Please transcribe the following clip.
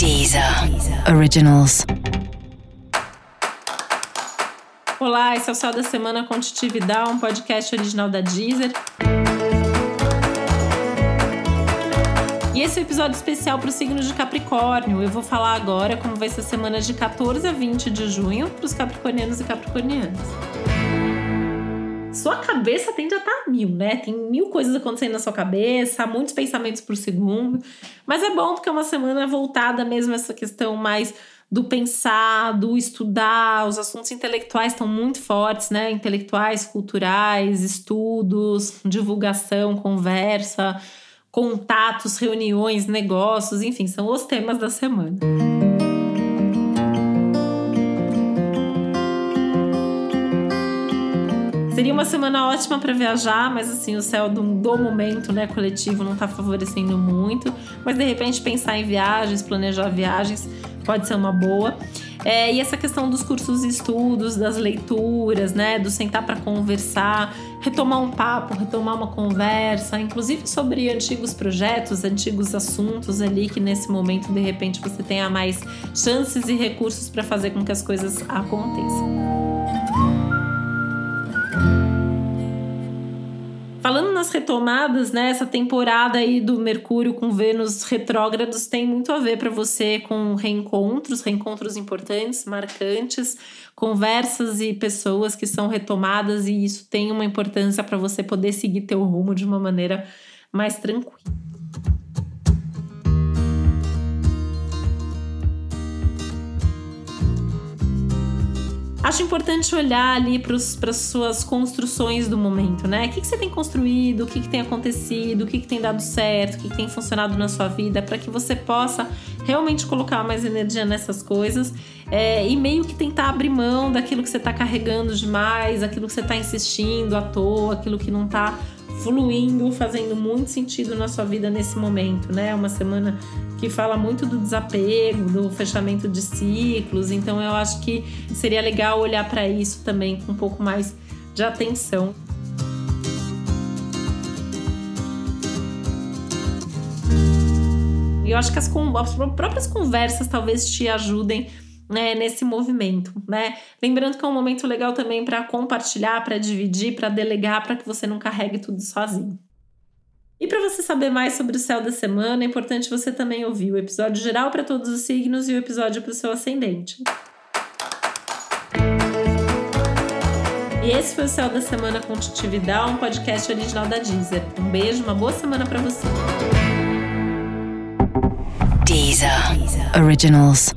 Deezer Originals. Olá, esse é o Céu da Semana com um podcast original da Deezer. E esse é um episódio especial para o signo de Capricórnio. Eu vou falar agora como vai ser a semana de 14 a 20 de junho para os capricornianos e capricornianas sua cabeça tende a estar mil, né? Tem mil coisas acontecendo na sua cabeça, muitos pensamentos por segundo. Mas é bom porque é uma semana voltada mesmo a essa questão mais do pensar, do estudar. Os assuntos intelectuais estão muito fortes, né? Intelectuais, culturais, estudos, divulgação, conversa, contatos, reuniões, negócios, enfim, são os temas da semana. Seria uma semana ótima para viajar, mas assim, o céu do, do momento, né, coletivo, não está favorecendo muito. Mas de repente pensar em viagens, planejar viagens, pode ser uma boa. É, e essa questão dos cursos e estudos, das leituras, né, do sentar para conversar, retomar um papo, retomar uma conversa, inclusive sobre antigos projetos, antigos assuntos ali que nesse momento de repente você tenha mais chances e recursos para fazer com que as coisas aconteçam. Nas retomadas, né, essa temporada aí do Mercúrio com Vênus retrógrados tem muito a ver para você com reencontros, reencontros importantes, marcantes, conversas e pessoas que são retomadas e isso tem uma importância para você poder seguir teu rumo de uma maneira mais tranquila. Acho importante olhar ali para as suas construções do momento, né? O que, que você tem construído, o que, que tem acontecido, o que, que tem dado certo, o que, que tem funcionado na sua vida, para que você possa realmente colocar mais energia nessas coisas é, e meio que tentar abrir mão daquilo que você está carregando demais, aquilo que você está insistindo à toa, aquilo que não está fluindo, fazendo muito sentido na sua vida nesse momento, né? É uma semana que fala muito do desapego, do fechamento de ciclos, então eu acho que seria legal olhar para isso também com um pouco mais de atenção. E eu acho que as, as próprias conversas talvez te ajudem né, nesse movimento, né? Lembrando que é um momento legal também para compartilhar, para dividir, para delegar, para que você não carregue tudo sozinho. E para você saber mais sobre o céu da semana, é importante você também ouvir o episódio geral para todos os signos e o episódio para o seu ascendente. E esse foi o Céu da Semana com Titividade, um podcast original da Deezer. Um beijo, uma boa semana para você. Deezer. Originals.